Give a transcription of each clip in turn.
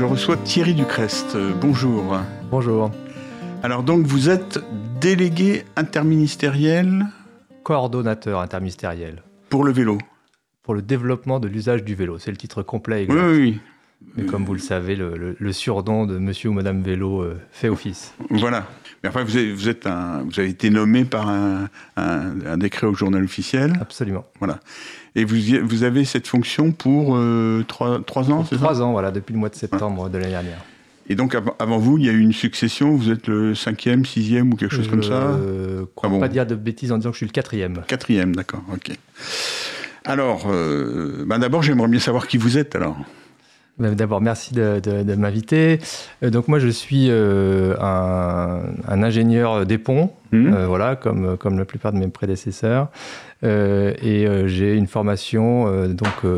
Je reçois Thierry Ducrest. Euh, bonjour. Bonjour. Alors donc vous êtes délégué interministériel Coordonnateur interministériel. Pour le vélo Pour le développement de l'usage du vélo. C'est le titre complet exact. Oui, oui. Mais comme vous le savez, le, le, surnom de monsieur ou madame vélo euh, fait office. Voilà. Mais enfin, vous avez, vous êtes un, vous avez été nommé par un, un, décret au journal officiel. Absolument. Voilà. Et vous, vous avez cette fonction pour euh, trois, trois, ans, c'est ça Trois ans, voilà, depuis le mois de septembre de l'année dernière. Et donc, avant vous, il y a eu une succession. Vous êtes le cinquième, sixième ou quelque chose comme ça Je ne crois ah pas dire de bêtises en disant que je suis le quatrième. Quatrième, d'accord, ok. Alors, euh, ben d'abord, j'aimerais bien savoir qui vous êtes alors. Ben, d'abord, merci de, m'inviter. Euh, donc moi, je suis euh, un, ingénieur des ponts, mmh. voilà, comme, comme la plupart de mes prédécesseurs. et j'ai une formation donc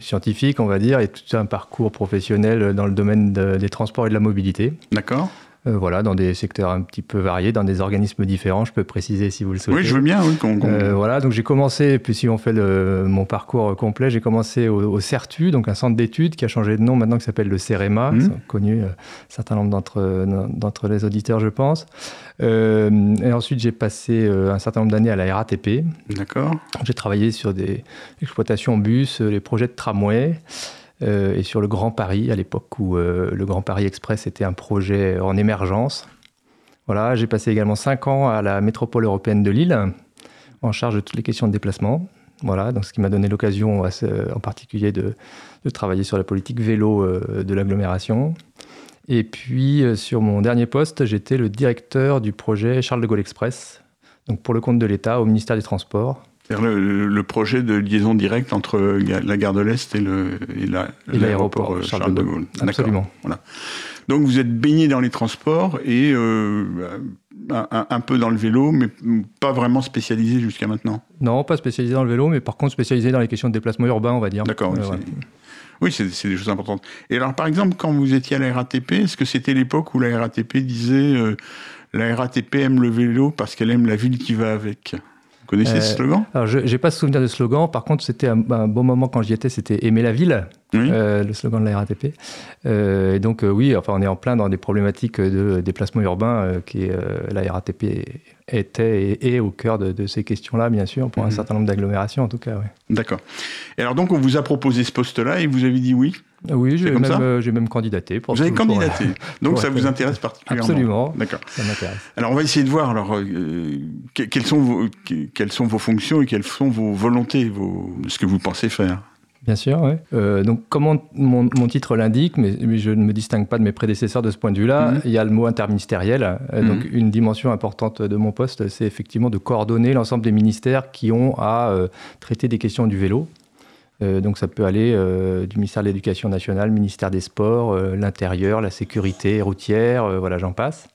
scientifique, on va dire, et tout un parcours professionnel dans le domaine des transports et de la mobilité. D'accord. Euh, voilà, dans des secteurs un petit peu variés, dans des organismes différents. Je peux préciser si vous le souhaitez. Oui, je veux bien. Oui, euh, voilà, donc j'ai commencé, puis si on fait mon parcours complet, j'ai commencé au, CERTU, donc un centre d'études qui a changé de nom maintenant, qui s'appelle le CEREMA, mmh. connu euh, un certain nombre d'entre les auditeurs, je pense. et ensuite, j'ai passé un certain nombre d'années à la RATP. D'accord. J'ai travaillé sur des exploitations bus, les projets de tramway. Euh, et sur le Grand Paris, à l'époque où euh, le Grand Paris Express était un projet en émergence. Voilà, j'ai passé également cinq ans à la métropole européenne de Lille, en charge de toutes les questions de déplacement. Voilà, donc ce qui m'a donné l'occasion en particulier de, travailler sur la politique vélo euh, de l'agglomération. Et puis sur mon dernier poste, j'étais le directeur du projet Charles de Gaulle Express, donc pour le compte de l'État au ministère des Transports. C'est-à-dire le, projet de liaison directe entre la gare de l'Est et, l'aéroport euh, Charles, de Gaulle. Absolument. Voilà. Donc vous êtes baigné dans les transports et euh, un, peu dans le vélo, mais pas vraiment spécialisé jusqu'à maintenant. Non, pas spécialisé dans le vélo, mais par contre spécialisé dans les questions de déplacement urbain, on va dire. D'accord. oui, c'est des choses importantes. Et alors, par exemple, quand vous étiez à la RATP, est-ce que c'était l'époque où la RATP disait euh, la RATP aime le vélo parce qu'elle aime la ville qui va avec? Connaissez ce euh, slogan? Alors, je n'ai pas souvenir de slogan. Par contre, c'était un, bon moment quand j'y étais, c'était Aimer la ville, euh, le slogan de la RATP. Euh, et donc, oui, enfin, on est en plein dans des problématiques de déplacement urbain qui la RATP était et est au cœur de, ces questions-là, bien sûr, pour un mhm. certain nombre d'agglomérations en tout cas. D'accord. Et alors donc, on vous a proposé ce poste-là et vous avez dit oui? Oui, j'ai même, euh, même, candidaté. Pour vous avez candidaté. Donc ça vous intéresse particulièrement Absolument. D'accord. Ça m'intéresse. Alors on va essayer de voir alors, euh, quelles, sont vos, quelles sont vos fonctions et quelles sont vos volontés, vos, ce que vous pensez faire? Bien sûr, oui. Euh, donc, comme mon, titre l'indique, mais, je ne me distingue pas de mes prédécesseurs de ce point de vue-là, mhm. il y a le mot interministériel. Mhm. Donc, une dimension importante de mon poste, c'est effectivement de coordonner l'ensemble des ministères qui ont à traiter des questions du vélo. Euh, donc ça peut aller euh, du ministère de l'Éducation nationale, ministère des Sports, euh, l'Intérieur, la sécurité routière, voilà, j'en passe.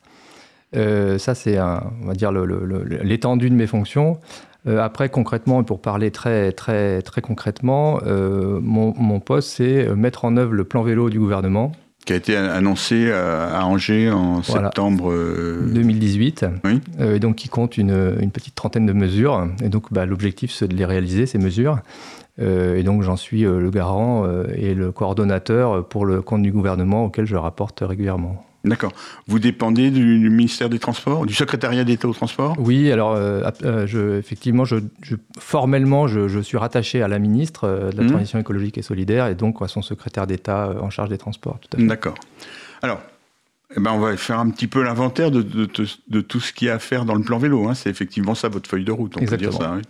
Ça, c'est, on va dire, l'étendue de mes fonctions. après, concrètement, pour parler très, très, très concrètement, mon, poste, c'est mettre en œuvre le plan vélo du gouvernement. Qui a été annoncé à Angers en septembre 2018. Oui. et donc, qui compte une, une, petite trentaine de mesures. Et donc, bah, l'objectif, c'est de les réaliser, ces mesures. Euh, et donc j'en suis euh, le garant euh, et le coordonnateur pour le compte du gouvernement auquel je rapporte régulièrement. D'accord. Vous dépendez du, ministère des Transports, du secrétariat d'État au transport Oui, alors je, effectivement, je, formellement, je, suis rattaché à la ministre de la mmh. Transition écologique et solidaire et donc à son secrétaire d'État en charge des transports. D'accord. Alors, eh ben, on va faire un petit peu l'inventaire de, de, tout ce qu'il y a à faire dans le plan vélo. Hein. C'est effectivement ça votre feuille de route, on peut dire ça. Oui.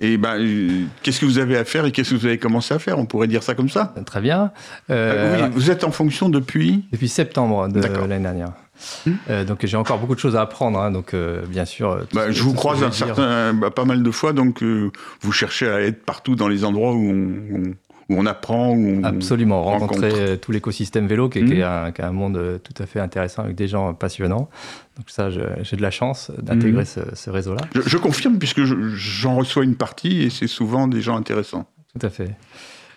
Et ben, euh, qu'est-ce que vous avez à faire et qu'est-ce que vous avez commencé à faire? On pourrait dire ça comme ça Très bien. Euh, oui, vous êtes en fonction depuis Depuis septembre de l'année dernière. Hmm. Euh, donc j'ai encore beaucoup de choses à apprendre, hein, donc bien sûr. Bah, je vous croise un certain, bah, pas mal de fois, donc vous cherchez à être partout dans les endroits où on, où on apprend, où on Absolument, rencontrer euh, tout l'écosystème vélo qui, est, mmh. un, monde euh, tout à fait intéressant avec des gens passionnants. Donc ça, j'ai de la chance d'intégrer mmh. ce, réseau-là. Je, confirme puisque j'en reçois une partie et c'est souvent des gens intéressants. Tout à fait.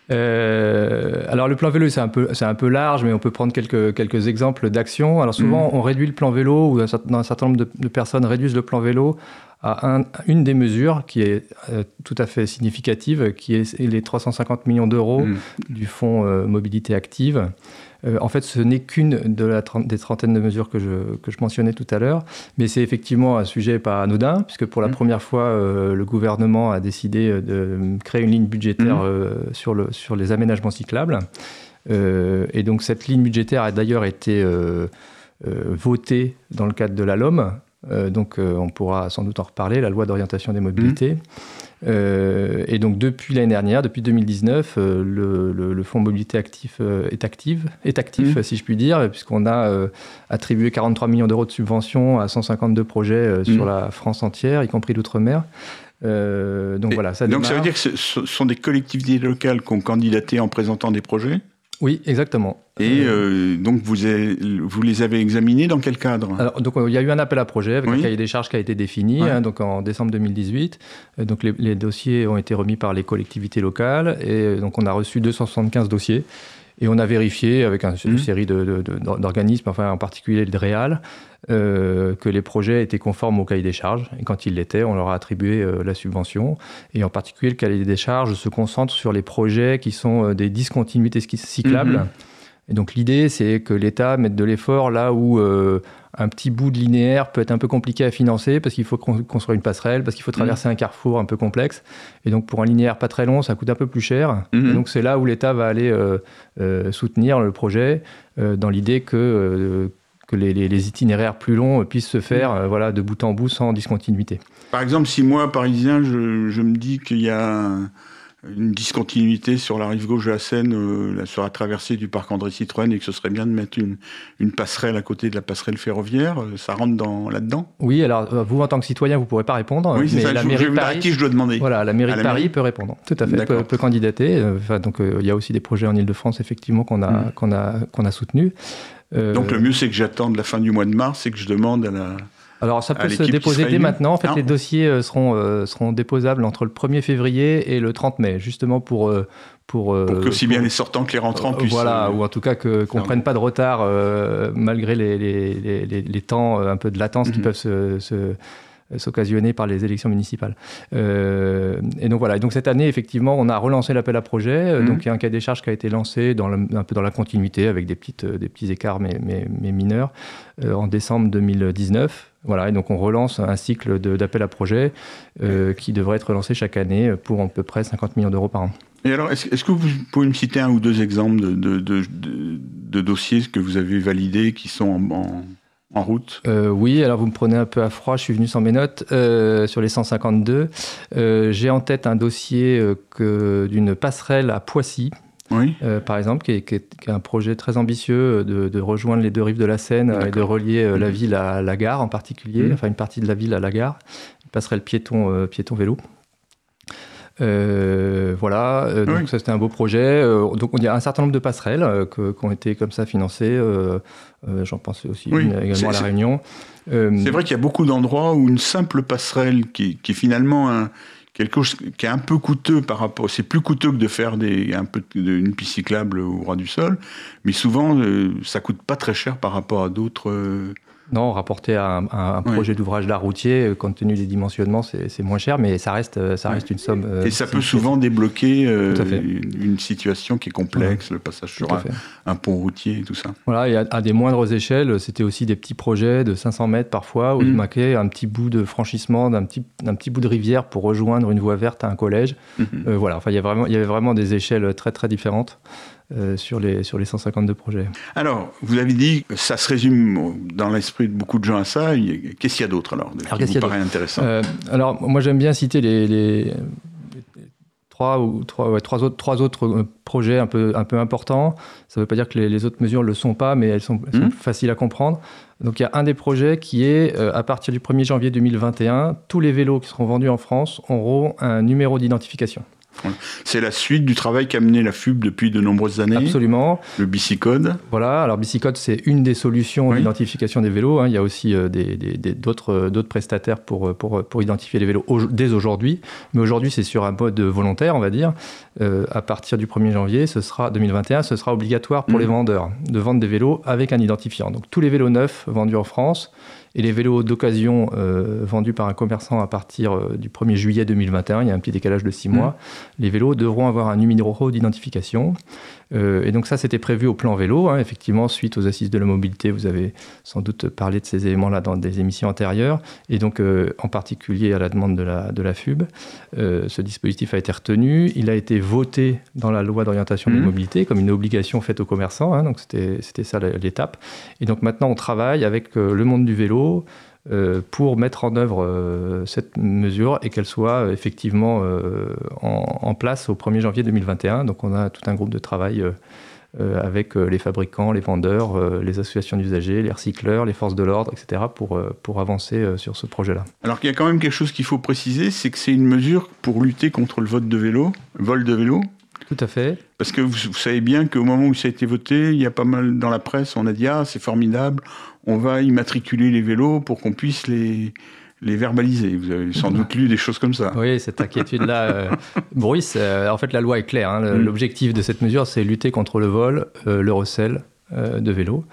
Euh, alors le plan vélo, c'est un peu, c'est un peu large, mais on peut prendre quelques, quelques exemples d'actions. Alors souvent, mmh. on réduit le plan vélo, ou un, un certain nombre de, personnes réduisent le plan vélo à une des mesures qui est tout à fait significative, qui est les 350 millions d'euros mmh. du fonds mobilité active. Euh, en fait, ce n'est qu'une de des trentaines de mesures que je, que je mentionnais tout à l'heure, mais c'est effectivement un sujet pas anodin, puisque pour la mmh. première fois, euh, le gouvernement a décidé euh, de créer une ligne budgétaire mmh. sur, le, sur les aménagements cyclables. et donc cette ligne budgétaire a d'ailleurs été votée dans le cadre de la LOM, donc on pourra sans doute en reparler, la loi d'orientation des mobilités. Mmh. Euh, et donc depuis l'année dernière, depuis 2019, euh, le, le, fonds mobilité actif euh, est actif, est actif mmh. si je puis dire, puisqu'on a attribué 43 millions d'euros de subventions à 152 projets sur mmh. la France entière, y compris l'outre-mer. donc voilà, ça Donc ça veut dire que ce sont des collectivités locales qui ont candidaté en présentant des projets? Oui, exactement. Et euh, donc, vous, vous les avez examinés dans quel cadre? Alors, donc, Il y a eu un appel à projet avec un cahier des charges qui a été défini hein, donc en décembre 2018. Euh, donc, les, dossiers ont été remis par les collectivités locales et euh, donc on a reçu 275 dossiers. Et on a vérifié avec une mmh. série d'organismes, enfin en particulier le DREAL, euh, que les projets étaient conformes au cahier des charges. Et quand ils l'étaient, on leur a attribué euh, la subvention. Et en particulier, le cahier des charges se concentre sur les projets qui sont euh, des discontinuités cyclables. Mhm. Et donc l'idée, c'est que l'État mette de l'effort là où un petit bout de linéaire peut être un peu compliqué à financer parce qu'il faut construire une passerelle, parce qu'il faut traverser mhm. un carrefour un peu complexe. Et donc pour un linéaire pas très long, ça coûte un peu plus cher. Mhm. Et donc c'est là où l'État va aller soutenir le projet dans l'idée que que les, itinéraires plus longs puissent se faire euh, voilà, de bout en bout sans discontinuité. Par exemple, si moi, parisien, je, je me dis qu'il y a une discontinuité sur la rive gauche de la Seine, euh, sur la traversée du parc André Citroën, et que ce serait bien de mettre une, une passerelle à côté de la passerelle ferroviaire, euh, ça rentre dans, là-dedans? Oui, alors vous, en tant que citoyen, vous ne pourrez pas répondre. Oui, c'est ça, la mairie de Paris, qui je dois demander Voilà, la mairie de Paris peut répondre, tout à fait, peut, peut, candidater. Enfin, donc il y a aussi des projets en Ile-de-France, effectivement, qu'on a, mmh. qu'on a, qu'on a soutenus. Euh, Donc le mieux, c'est que j'attende la fin du mois de mars et que je demande à la. Alors ça peut se déposer dès maintenant. En fait, les dossiers euh, seront, euh, seront déposables entre le 1er février et le 30 mai, justement pour... pour, pour que aussi bien les sortants que les rentrants puissent... Voilà, ou en tout cas qu'on ne prenne pas de retard malgré les, les, les, les, temps un peu de latence qui mhm. peuvent se, se s'occasionner par les élections municipales. Euh, et donc voilà. Et donc cette année, effectivement, on a relancé l'appel à projet. Euh, mhm. Donc il y a un cas des charges qui a été lancé dans un peu dans la continuité, avec des petites, euh, des petits écarts mais, mais, mineurs, en décembre 2019. Voilà. Et donc on relance un cycle d'appel à projet qui devrait être relancé chaque année pour à peu près 50 millions d'euros par an. Et alors, est-ce que vous pouvez me citer un ou deux exemples de, de, de, de dossiers que vous avez validés qui sont en en route? Euh, Oui, alors vous me prenez un peu à froid, je suis venu sans mes notes. Euh, sur les 152, euh, j'ai en tête un dossier d'une passerelle à Poissy. Par exemple, qui est, un projet très ambitieux de, rejoindre les deux rives de la Seine et de relier la mhm. ville à la gare en particulier, mhm. enfin une partie de la ville à la gare, une passerelle piéton, piéton vélo. Euh, voilà, euh, donc ça c'était un beau projet. Euh, donc il y a un certain nombre de passerelles qui ont été comme ça financées. J'en pensais aussi également à la Réunion. C'est vrai qu'il y a beaucoup d'endroits où une simple passerelle qui, qui est finalement un, quelque chose qui est un peu coûteux par rapport. C'est plus coûteux que de faire des, un peu une piste cyclable au roi du sol, mais souvent ça coûte pas très cher par rapport à d'autres non, rapporté à un, projet d'ouvrage d'art routier, euh, compte tenu des dimensionnements, c'est moins cher, mais ça reste, euh, ça reste une somme. Euh, et ça peut souvent débloquer une situation qui est complexe, le passage sur un, pont routier et tout ça. Voilà, et à, des moindres échelles, c'était aussi des petits projets de 500 mètres parfois, où il mmh. manquait un petit bout de franchissement d'un petit, petit bout de rivière pour rejoindre une voie verte à un collège. Mmh. voilà, enfin, il y, vraiment, il y avait vraiment des échelles très très différentes. Sur, les, sur les 152 projets. Alors, vous avez dit, ça se résume dans l'esprit de beaucoup de gens à ça. Qu'est-ce qu'il y a d'autre alors, alors qui vous paraît intéressant? Euh, Alors, moi j'aime bien citer les, trois ou trois, trois, autres, trois autres euh, projets un peu, un peu importants. Ça ne veut pas dire que les, autres mesures ne le sont pas, mais elles sont, hmm. faciles à comprendre. Donc il y a un des projets qui est, à partir du 1er janvier 2021, tous les vélos qui seront vendus en France auront un numéro d'identification. C'est la suite du travail qu'a mené la FUB depuis de nombreuses années. Absolument. Le Bicicode. Voilà, alors Bicicode, c'est une des solutions d'identification des vélos. Hein. Il y a aussi euh, d'autres prestataires pour, pour, pour, identifier les vélos dès aujourd'hui. Mais aujourd'hui, c'est sur un mode volontaire, on va dire. Euh, à partir du 1er janvier, ce sera 2021, ce sera obligatoire pour mmh. les vendeurs de vendre des vélos avec un identifiant. Donc tous les vélos neufs vendus en France Et les vélos d'occasion vendus par un commerçant à partir du 1er juillet 2021, il y a un petit décalage de 6 mois, mmh. les vélos devront avoir un numéro d'identification. Euh, et donc ça, c'était prévu au plan vélo. Hein. effectivement, suite aux assises de la mobilité, vous avez sans doute parlé de ces éléments-là dans des émissions antérieures. Et donc, euh, en particulier à la demande de la, de la FUB, euh, ce dispositif a été retenu. Il a été voté dans la loi d'orientation de la mmh. mobilité comme une obligation faite aux commerçants. Hein. donc c'était ça l'étape. Et donc maintenant, on travaille avec le monde du vélo, euh, pour mettre en œuvre euh, cette mesure et qu'elle soit euh, effectivement en, place au 1er janvier 2021. Donc on a tout un groupe de travail avec les fabricants, les vendeurs, les associations d'usagers, les recycleurs, les forces de l'ordre, etc., pour, pour avancer sur ce projet-là. Alors qu'il y a quand même quelque chose qu'il faut préciser, c'est que c'est une mesure pour lutter contre le de vélo, vol de vélo. Tout à fait. Parce que vous, vous savez bien qu'au moment où ça a été voté, il y a pas mal dans la presse, on a dit ah c'est formidable, on va immatriculer les vélos pour qu'on puisse les, les verbaliser. Vous avez sans doute lu des choses comme ça. Oui, cette inquiétude-là. Euh, Bruce, euh, en fait, la loi est claire. Hein. Mm. L'objectif de cette mesure, c'est lutter contre le vol, euh, le recel de vélos.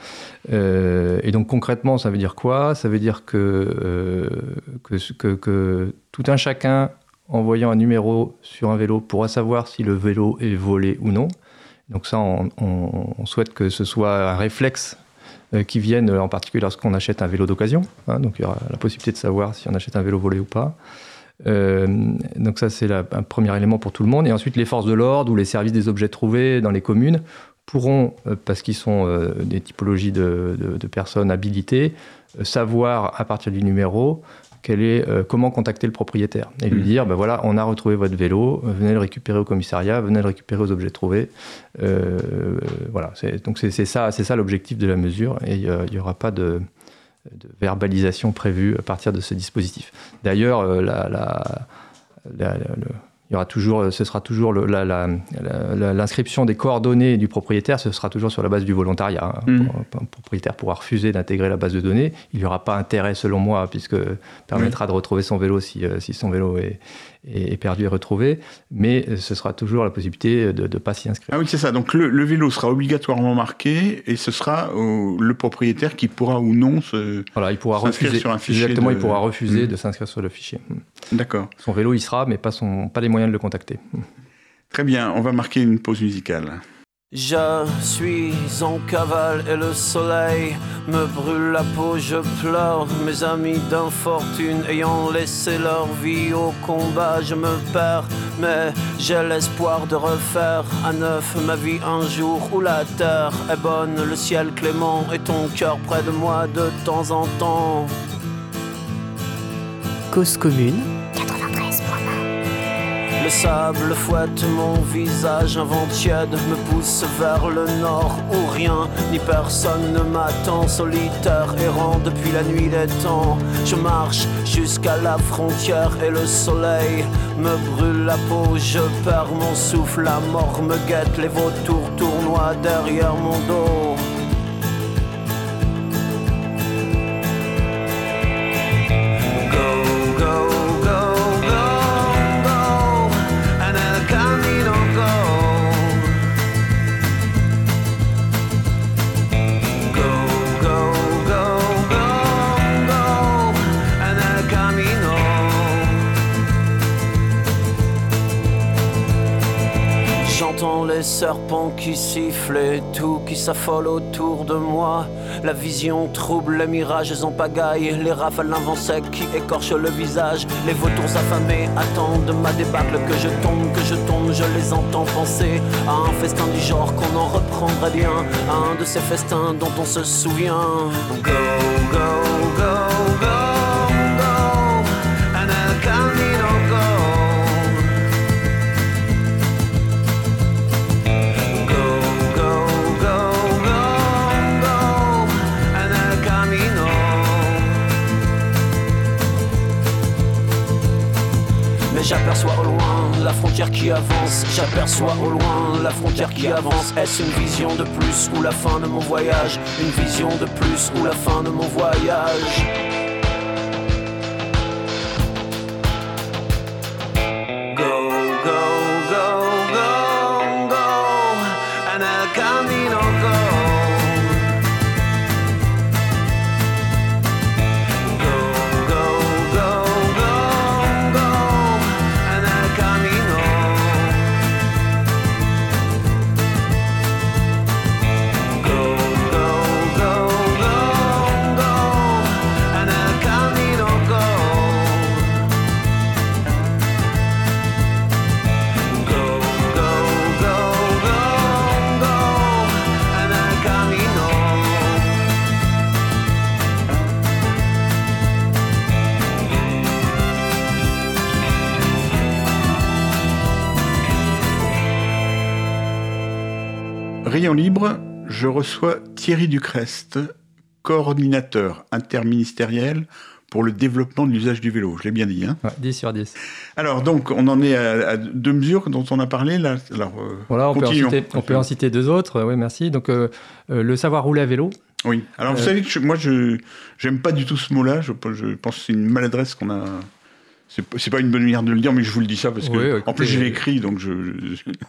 et donc, concrètement, ça veut dire quoi? Ça veut dire que, que, que, tout un chacun, en voyant un numéro sur un vélo, pourra savoir si le vélo est volé ou non. Donc ça, on souhaite que ce soit un réflexe euh, qui viennent en particulier lorsqu'on achète un vélo d'occasion. Hein, donc il y aura la possibilité de savoir si on achète un vélo volé ou pas. Euh, donc ça c'est un premier élément pour tout le monde. Et ensuite les forces de l'ordre ou les services des objets trouvés dans les communes pourront, euh, parce qu'ils sont des typologies de, personnes habilitées, savoir à partir du numéro est, euh, comment contacter le propriétaire et lui mm. dire, ben voilà, on a retrouvé votre vélo, venez le récupérer au commissariat, venez le récupérer aux objets trouvés. Euh, voilà, donc c'est ça, c'est ça l'objectif de la mesure et il n'y aura pas de, verbalisation prévue à partir de ce dispositif. D'ailleurs, euh, la, la, le, il y aura toujours, euh, ce sera toujours l'inscription des coordonnées du propriétaire, ce sera toujours sur la base du volontariat. Hein. Mm. Un propriétaire pourra refuser d'intégrer la base de données. Il n'y aura pas intérêt, selon moi, puisque permettra de retrouver son vélo si, euh, si son vélo est, est, perdu et retrouvé, mais ce sera toujours la possibilité de ne pas s'y inscrire. Ah oui, c'est ça. Donc le, vélo sera obligatoirement marqué et ce sera le propriétaire qui pourra ou non se voilà, il pourra refuser sur un fichier. Exactement, il pourra refuser hmm. de s'inscrire sur le fichier. Hmm. D'accord. Son vélo, il sera, mais pas, son, pas les moyens de le contacter. Très bien, on va marquer une pause musicale. Je suis en cavale et le soleil me brûle la peau, je pleure. Mes amis d'infortune ayant laissé leur vie au combat, je me perds. Mais j'ai l'espoir de refaire à neuf ma vie un jour où la terre est bonne, le ciel clément et ton cœur près de moi de temps en temps. Cause commune le sable fouette mon visage, un vent tiède me pousse vers le nord où rien ni personne ne m'attend, solitaire errant depuis la nuit des temps. Je marche jusqu'à la frontière et le soleil me brûle la peau, je perds mon souffle, la mort me guette, les vautours tournoient derrière mon dos. Serpents qui sifflent et tout qui s'affole autour de moi. La vision trouble, les mirages en pagaille, les rafales d'un sec qui écorchent le visage. Les vautours affamés attendent ma débâcle, que je tombe, que je tombe, je les entends penser à un festin du genre qu'on en reprendrait bien, un de ces festins dont on se souvient. Go, go, J'aperçois au loin la frontière qui avance. J'aperçois au loin la frontière qui avance. Est-ce une vision de plus ou la fin de mon voyage? Une vision de plus ou la fin de mon voyage? Libre, je reçois Thierry Ducrest, coordinateur interministériel pour le développement de l'usage du vélo. Je l'ai bien dit. Hein 10 sur 10. Alors, donc, on en est à, deux mesures dont on a parlé. Là. Alors, euh, voilà, on peut, en citer, deux autres. Oui, merci. Donc, euh, euh, le savoir rouler à vélo. Oui. Alors, vous savez que moi, je n'aime pas du tout ce mot-là. Je, je, pense que c'est une maladresse qu'on a. C'est pas une bonne manière de le dire, mais je vous le dis ça parce que, en plus, je l'ai écrit, donc je.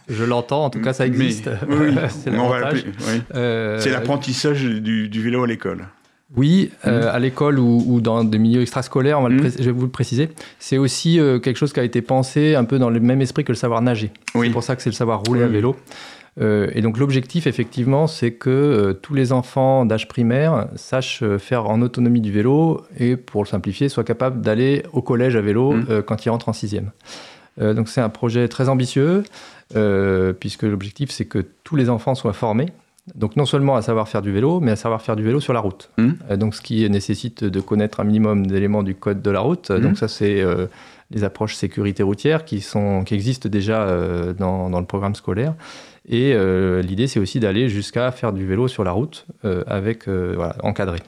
Je, l'entends, en tout cas, ça existe. oui, c'est l'apprentissage du, du, vélo à l'école. Oui, euh, mhm. à l'école ou, dans des milieux extrascolaires, on mhm. je vais vous le préciser. C'est aussi euh, quelque chose qui a été pensé un peu dans le même esprit que le savoir nager. C'est pour ça que c'est le savoir rouler à vélo. Euh, et donc l'objectif, effectivement, c'est que tous les enfants d'âge primaire sachent faire en autonomie du vélo et, pour le simplifier, soient capables d'aller au collège à vélo mhm. quand ils rentrent en sixième. donc c'est un projet très ambitieux, puisque l'objectif, c'est que tous les enfants soient formés donc non seulement à savoir faire du vélo, mais à savoir faire du vélo sur la route. Mmh. Euh, donc ce qui nécessite de connaître un minimum d'éléments du code de la route. Mmh. Donc ça c'est euh, les approches sécurité routière qui, sont, qui existent déjà euh, dans, dans, le programme scolaire. Et l'idée c'est aussi d'aller jusqu'à faire du vélo sur la route avec voilà, encadré.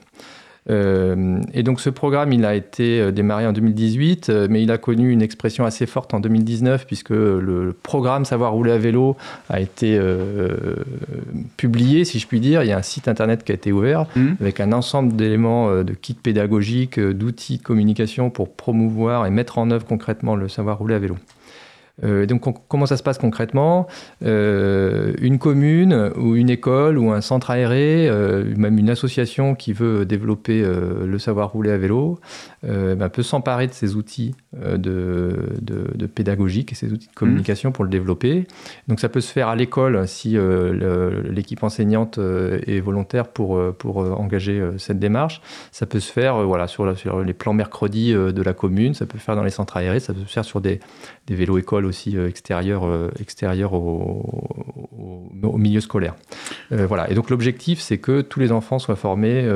Euh, et donc ce programme, il a été euh, démarré en 2018, euh, mais il a connu une expression assez forte en 2019, puisque le programme Savoir rouler à vélo a été publié, si je puis dire. Il y a un site internet qui a été ouvert mmh. avec un ensemble d'éléments de kits pédagogiques, d'outils de communication pour promouvoir et mettre en œuvre concrètement le savoir rouler à vélo. Euh, donc comment ça se passe concrètement euh, Une commune ou une école ou un centre aéré, euh, même une association qui veut développer le savoir rouler à vélo, ben, peut s'emparer de ces outils de, de, pédagogique et ces outils de communication pour le développer. Donc ça peut se faire à l'école si l'équipe enseignante est volontaire pour, pour engager cette démarche. Ça peut se faire voilà, sur, sur les plans mercredi de la commune, ça peut se faire dans les centres aérés, ça peut se faire sur des, des vélos écoles aussi euh, extérieur, euh, au, milieu scolaire. Euh, voilà. Et donc l'objectif, c'est que tous les enfants soient formés,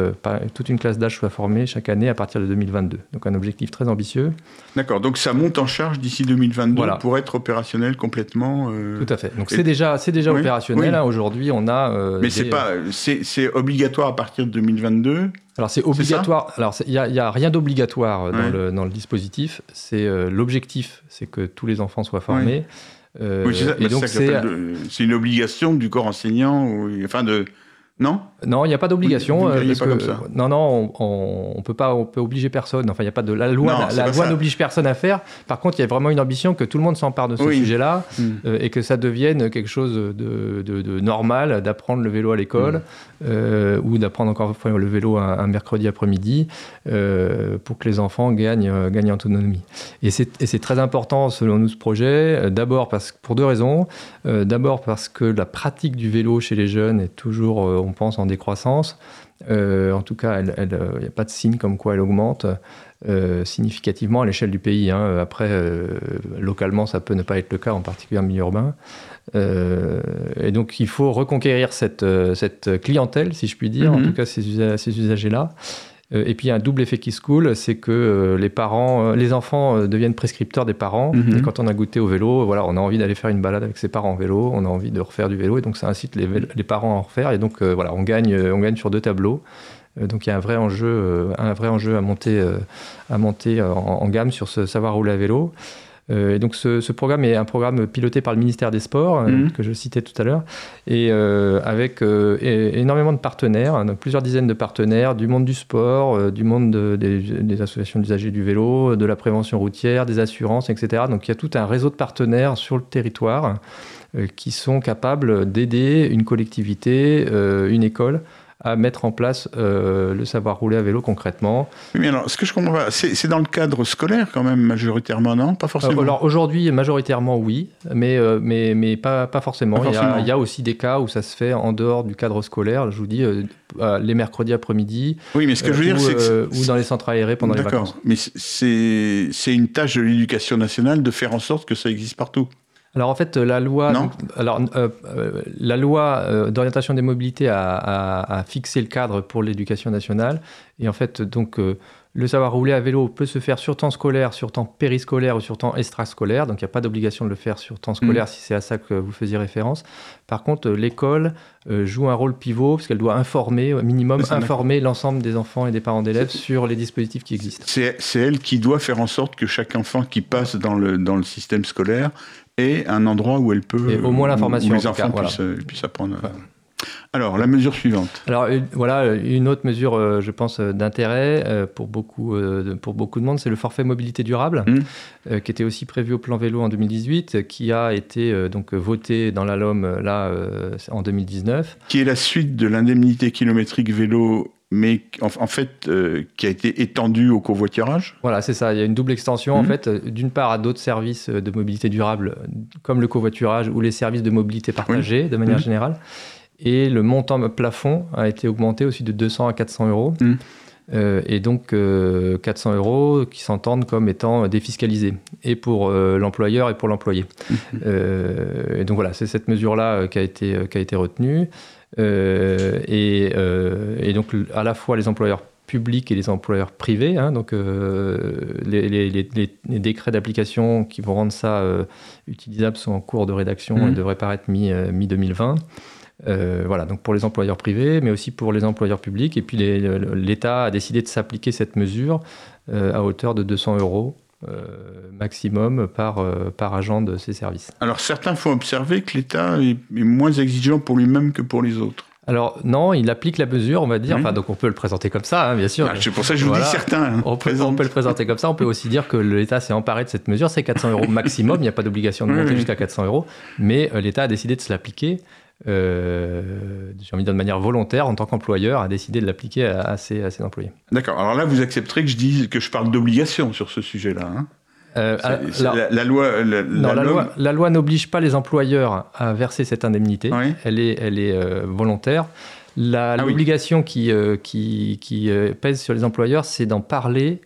toute une classe d'âge soit formée chaque année à partir de 2022. Donc un objectif très ambitieux. D'accord. Donc ça monte en charge d'ici 2022 pour être opérationnel complètement. Tout à fait. Donc c'est déjà, c'est déjà opérationnel. Hein. Aujourd'hui, on a. Mais c'est pas, c'est obligatoire à partir de 2022. Alors c'est obligatoire. Alors il n'y a, a, rien d'obligatoire dans, le, dans, le, dispositif. C'est l'objectif, c'est que tous les enfants soient formés. Euh, oui, donc c'est une obligation du corps enseignant, ou, enfin de non? Non, il n'y a pas d'obligation. Euh, non, non, on, on, peut pas, on peut obliger personne. Enfin, il y a pas de la loi. la, loi n'oblige personne à faire. Par contre, il y a vraiment une ambition que tout le monde s'empare de ce sujet-là hmm. euh, et que ça devienne quelque chose de, de, normal d'apprendre le vélo à l'école hmm. euh, ou d'apprendre encore le vélo un, mercredi après-midi pour que les enfants gagnent, gagnent en autonomie. Et c'est très important selon nous ce projet. D'abord parce pour deux raisons. D'abord parce que la pratique du vélo chez les jeunes est toujours on pense, en décroissance. Euh, en tout cas, il n'y euh, a pas de signe comme quoi elle augmente euh, significativement à l'échelle du pays. Hein. Après, localement, ça peut ne pas être le cas, en particulier en milieu urbain. et donc, il faut reconquérir cette, cette clientèle, si je puis dire, en mm-hmm. tout cas ces, ces usagers-là. Euh, et puis il y a un double effet qui se coule, c'est que euh, les parents, euh, les enfants deviennent prescripteurs des parents. Mhm. Et quand on a goûté au vélo, voilà, on a envie d'aller faire une balade avec ses parents en vélo, on a envie de refaire du vélo, et donc ça incite les, les parents à en refaire. Et donc voilà, on gagne, on gagne sur deux tableaux. Donc il y a un vrai enjeu, un vrai enjeu à monter, à monter en, en, gamme sur ce savoir rouler à vélo. Euh, et donc ce, programme est un programme piloté par le ministère des Sports, euh, mhm. que je citais tout à l'heure, et euh, avec énormément de partenaires, hein, donc plusieurs dizaines de partenaires du monde du sport, du monde des, associations d'usagers du vélo, de la prévention routière, des assurances, etc. Donc il y a tout un réseau de partenaires sur le territoire qui sont capables d'aider une collectivité, une école, à mettre en place euh, le savoir rouler à vélo concrètement. mais alors, ce que je comprends pas, c'est dans le cadre scolaire quand même majoritairement, non? Pas forcément. Euh, alors aujourd'hui, majoritairement oui, mais, euh, mais, mais pas, pas forcément. il, y a, aussi des cas où ça se fait en dehors du cadre scolaire. Je vous dis, les mercredis après-midi. Oui, mais ce que je veux dire, c'est que. ou dans les centres aérés pendant les vacances. Mais c'est une tâche de l'éducation nationale de faire en sorte que ça existe partout. Alors en fait, la loi, alors, euh, euh, la loi euh, d'orientation des mobilités a, fixé le cadre pour l'éducation nationale. Et en fait, donc, Le savoir rouler à vélo peut se faire sur temps scolaire, sur temps périscolaire ou sur temps extrascolaire. Donc il n'y a pas d'obligation de le faire sur temps scolaire mm. si c'est à ça que vous faisiez référence. Par contre, l'école euh, joue un rôle pivot parce qu'elle doit informer, au minimum, informer l'ensemble des enfants et des parents d'élèves sur les dispositifs qui existent. C'est elle qui doit faire en sorte que chaque enfant qui passe dans le, dans le système scolaire ait un endroit où elle peut. Et au moins l'information. Les enfants puissent, puissent, apprendre. Alors, la mesure suivante. Alors, voilà, une autre mesure, euh, je pense, euh, d'intérêt euh, pour, beaucoup, pour beaucoup de monde, c'est le forfait mobilité durable, mmh. qui était aussi prévu au plan vélo en 2018, qui a été donc voté dans la LOM là en 2019. Qui est la suite de l'indemnité kilométrique vélo mais en, fait, qui a été étendue au covoiturage Voilà, c'est ça. Il y a une double extension, en mmh. fait, d'une part à d'autres services de mobilité durable, comme le covoiturage ou les services de mobilité partagée, de manière mmh. générale. Et le montant plafond a été augmenté aussi de 200 à 400 euros. Mmh. Euh, et donc 400 euh, euros qui s'entendent comme étant défiscalisés, et pour euh, l'employeur et pour l'employé. Et donc voilà, c'est cette mesure-là qui, qui a été retenue. Et, et, donc à la fois les employeurs publics et les employeurs privés, hein, donc les, les, les, décrets d'application qui vont rendre ça utilisable sont en cours de rédaction mmh. et devraient paraître mi-2020. mi 2020 euh, voilà, donc pour les employeurs privés, mais aussi pour les employeurs publics. Et puis l'État a décidé de s'appliquer cette mesure euh, à hauteur de 200 euros euh, maximum par, par agent de ces services. Alors certains font observer que l'État est, moins exigeant pour lui-même que pour les autres. Alors non, il applique la mesure, on va dire. Enfin, donc on peut le présenter comme ça, hein, bien sûr. Ah, c'est pour ça que je vous dis certains. Hein. on, peut, le présenter comme ça. On peut aussi dire que l'État s'est emparé de cette mesure. C'est 400 euros maximum. Il n'y a pas d'obligation de monter jusqu'à 400 euros, mais l'État a décidé de se l'appliquer. Euh, j'ai envie de dire de manière volontaire, en tant qu'employeur, a décidé de l'appliquer à, ses, employés. D'accord. Alors là, vous accepterez que je dise que je parle d'obligation sur ce sujet-là. Hein euh, la, loi, la, loi, n'oblige pas les employeurs à verser cette indemnité. Elle est, elle est euh, volontaire. Ah l'obligation qui, qui, qui pèse sur les employeurs, c'est d'en parler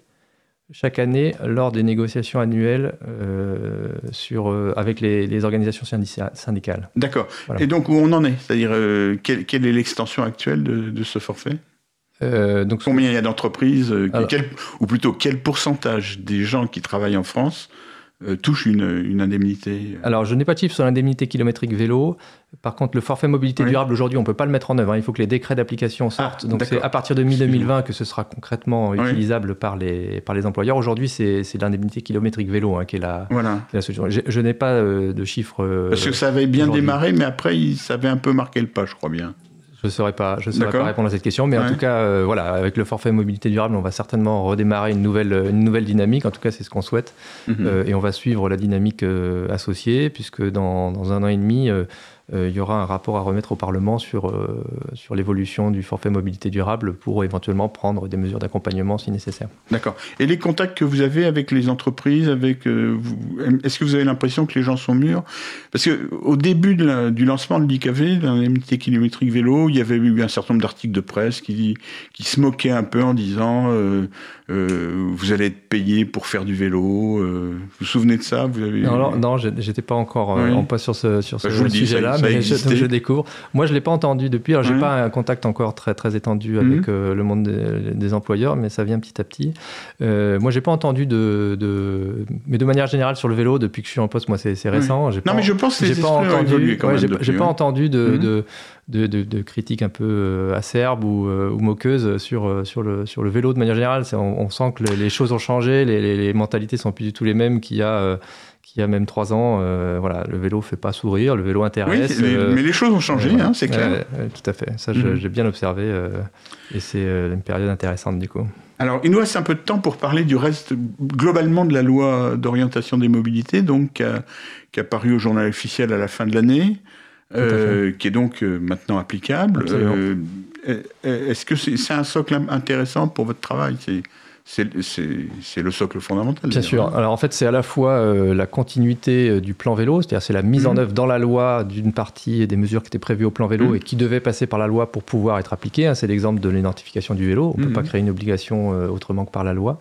chaque année lors des négociations annuelles euh, sur, euh, avec les, organisations syndicales. D'accord. Et donc où on en est? C'est-à-dire euh, quelle, est l'extension actuelle de, ce forfait? Donc, Combien il y a d'entreprises Ou plutôt quel pourcentage des gens qui travaillent en France touche une, indemnité Alors, je n'ai pas de chiffre sur l'indemnité kilométrique vélo. Par contre, le forfait mobilité durable, aujourd'hui, on ne peut pas le mettre en œuvre. Hein. Il faut que les décrets d'application sortent. Ah, Donc, c'est à partir de mi-2020 que ce sera concrètement utilisable par, les, par les employeurs. Aujourd'hui, c'est l'indemnité kilométrique vélo hein, qui, est la, solution. Je, n'ai pas euh, de chiffres. Euh, Parce que ça avait bien démarré, mais après, ça avait un peu marqué le pas, je crois bien. Je ne saurais pas, je saurais pas répondre à cette question, mais en tout cas, euh, voilà, avec le forfait mobilité durable, on va certainement redémarrer une nouvelle, une nouvelle dynamique. En tout cas, c'est ce qu'on souhaite, mhm. euh, et on va suivre la dynamique euh, associée, puisque dans, dans, un an et demi, euh, il y aura un rapport à remettre au Parlement sur, euh, sur l'évolution du forfait mobilité durable pour éventuellement prendre des mesures d'accompagnement si nécessaire. D'accord. Et les contacts que vous avez avec les entreprises, avec, euh, est-ce que vous avez l'impression que les gens sont mûrs? Parce qu'au début du lancement de l'IKV, l'indemnité kilométrique vélo, il y avait eu un certain nombre d'articles de presse qui, qui se moquaient un peu en disant vous allez être payé pour faire du vélo. vous vous souvenez de ça vous avez... Non, non, j'étais pas encore en pas sur ce, sur bah, ce sujet-là mais je, découvre. Moi, je ne l'ai pas entendu depuis. Alors, je n'ai pas un contact encore très, très étendu avec mhm. euh, le monde des, employeurs, mais ça vient petit à petit. Euh, moi, je n'ai pas entendu de, de, Mais de manière générale, sur le vélo, depuis que je suis en poste, moi, c'est récent. Non, mais je pense que c'est pas entendu. J'ai pas entendu de, mhm. de de, critiques un peu euh, acerbes ou, ou, moqueuses sur, sur, le, sur le vélo de manière générale. On, sent que les, choses ont changé, les, les, les, mentalités sont plus du tout les mêmes qu'il y a y a même trois ans, euh, voilà, le vélo fait pas sourire, le vélo intéresse. Oui, mais les choses ont changé, hein, c'est clair. tout à fait, ça mhm. j'ai bien observé, euh, et c'est euh, une période intéressante du coup. Alors, il nous reste un peu de temps pour parler du reste globalement de la loi d'orientation des mobilités, donc qui a, paru au journal officiel à la fin de l'année, qui est donc maintenant applicable. Est-ce que c'est un socle intéressant pour votre travail c'est le socle fondamental. Bien sûr. Alors en fait, c'est à la fois euh, la continuité euh, du plan vélo, c'est-à-dire c'est la mise en mhm. œuvre dans la loi d'une partie des mesures qui étaient prévues au plan vélo mhm. et qui devaient passer par la loi pour pouvoir être appliquées. Hein. C'est l'exemple de l'identification du vélo. On ne peut pas mhm. créer une obligation euh, autrement que par la loi.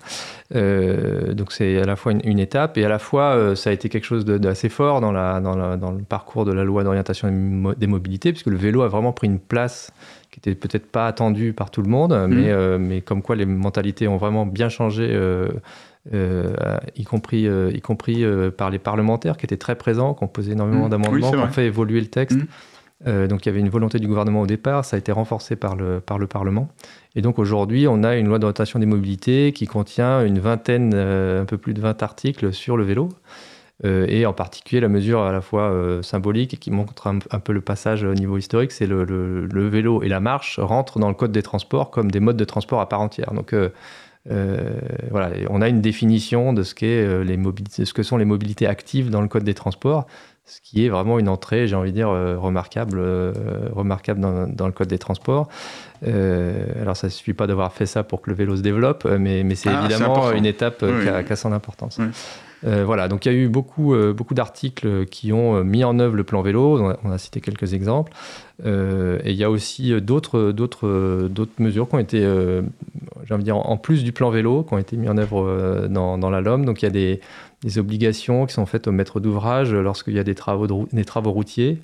donc c'est à la fois une, étape et à la fois ça a été quelque chose d'assez fort dans, la, dans, dans, le parcours de la loi d'orientation des mobilités, puisque le vélo a vraiment pris une place qui était peut-être pas attendu par tout le monde, mmh. mais, mais comme quoi les mentalités ont vraiment bien changé. y compris, y compris par les parlementaires qui étaient très présents, qui ont posé énormément mmh. d'amendements, qui ont fait évoluer le texte. Mmh. donc il y avait une volonté du gouvernement au départ, ça a été renforcé par le, par le Parlement. Et donc aujourd'hui, on a une loi d'orientation des mobilités qui contient une vingtaine, un peu plus de 20 articles sur le vélo. Euh, et en particulier la mesure à la fois euh, symbolique et qui montre un, peu le passage au niveau historique, c'est le, le, vélo et la marche rentrent dans le code des transports comme des modes de transport à part entière. Donc euh, voilà, on a une définition de ce, qu'est, les mobilités, ce que sont les mobilités actives dans le code des transports, ce qui est vraiment une entrée, j'ai envie de dire, remarquable, remarquable dans, dans, le code des transports. alors ça ne suffit pas d'avoir fait ça pour que le vélo se développe, mais, mais c'est ah, évidemment une étape qui, a, qui, a, son importance. Voilà, donc il y a eu beaucoup, euh, beaucoup d'articles qui ont euh, mis en œuvre le plan vélo, on a, cité quelques exemples, et il y a aussi d'autres mesures qui ont été, j'ai envie de dire, en plus du plan vélo, qui ont été mis en œuvre dans, dans la LOM. Donc il y a des, des obligations qui sont faites au maître d'ouvrage lorsqu'il y a des travaux, des travaux routiers.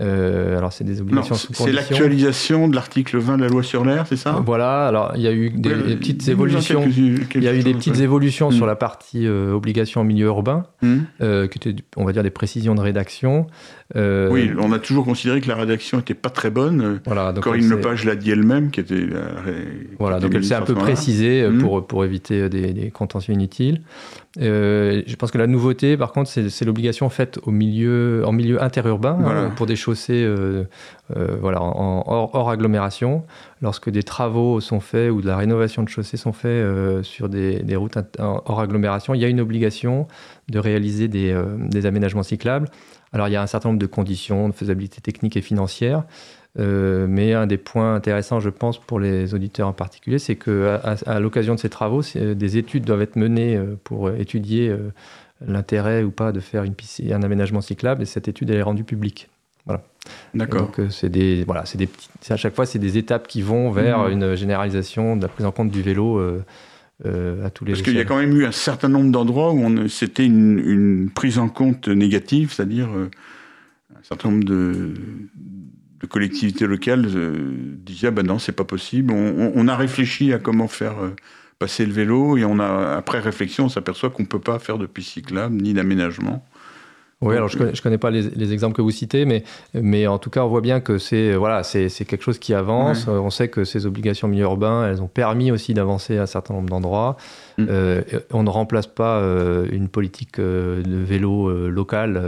Euh, alors, c'est des obligations C'est l'actualisation de l'article 20 de la loi sur l'air, c'est ça? Voilà, alors il y a eu des, petites évolutions. il y a eu des petites évolutions sur la partie euh, obligation en milieu urbain, hmm. euh, qui étaient, on va dire, des précisions de rédaction. oui, on a toujours considéré que la rédaction n'était pas très bonne. Voilà, donc Corinne Lepage l'a dit elle-même, qui était. voilà, donc elle s'est un peu précisée hmm. pour, pour éviter des, des contentieux inutiles. Euh, je pense que la nouveauté, par contre, c'est l'obligation faite au milieu, en milieu interurbain, hein, pour des chaussées euh, euh, voilà, en, hors, agglomération. Lorsque des travaux sont faits ou de la rénovation de chaussées sont faits sur des, routes hors agglomération, il y a une obligation de réaliser des, des, aménagements cyclables. Alors, il y a un certain nombre de conditions de faisabilité technique et financière. Euh, mais un des points intéressants, je pense, pour les auditeurs en particulier, c'est qu'à à, l'occasion de ces travaux, des études doivent être menées euh, pour étudier euh, l'intérêt ou pas de faire une un aménagement cyclable, et cette étude elle est rendue publique. Voilà. D'accord. Donc c'est des, voilà, c'est des à chaque fois c'est des étapes qui vont vers mmh. une généralisation de la prise en compte du vélo. à tous les Parce qu'il y a quand même eu un certain nombre d'endroits où c'était une, une, prise en compte négative, c'est-à-dire un certain nombre de, de collectivités locales euh, disaient ah ben non c'est pas possible. On, a réfléchi à comment faire euh, passer le vélo et on a après réflexion on s'aperçoit qu'on peut pas faire de piste cyclable ni d'aménagement. Oui, alors je ne connais, pas les, exemples que vous citez, mais, mais en tout cas, on voit bien que c'est voilà, c'est quelque chose qui avance. On sait que ces obligations milieu urbain, elles ont permis aussi d'avancer à un certain nombre d'endroits. Mm. Euh, on ne remplace pas euh, une politique euh, de vélo local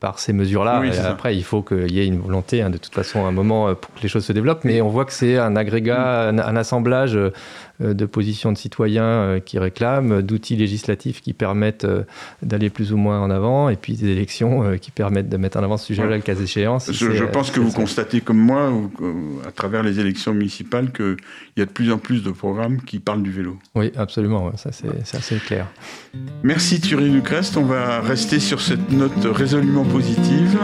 par ces mesures-là. après, il faut qu'il y ait une volonté, hein, de toute façon, à un moment pour que les choses se développent. Mais on voit que c'est un agrégat, mm. un, assemblage de positions de citoyens qui réclament, d'outils législatifs qui permettent d'aller plus ou moins en avant, et puis des élections qui permettent de mettre en avant ce sujet-là, le cas échéant. je, pense que vous constatez comme moi, à travers les élections municipales, qu'il y a de plus en plus de programmes qui parlent du vélo. Oui, absolument, ça c'est assez clair. Merci Thierry Lucrest, on va rester sur cette note résolument positive.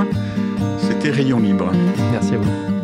C'était Rayon Libre. Merci à vous.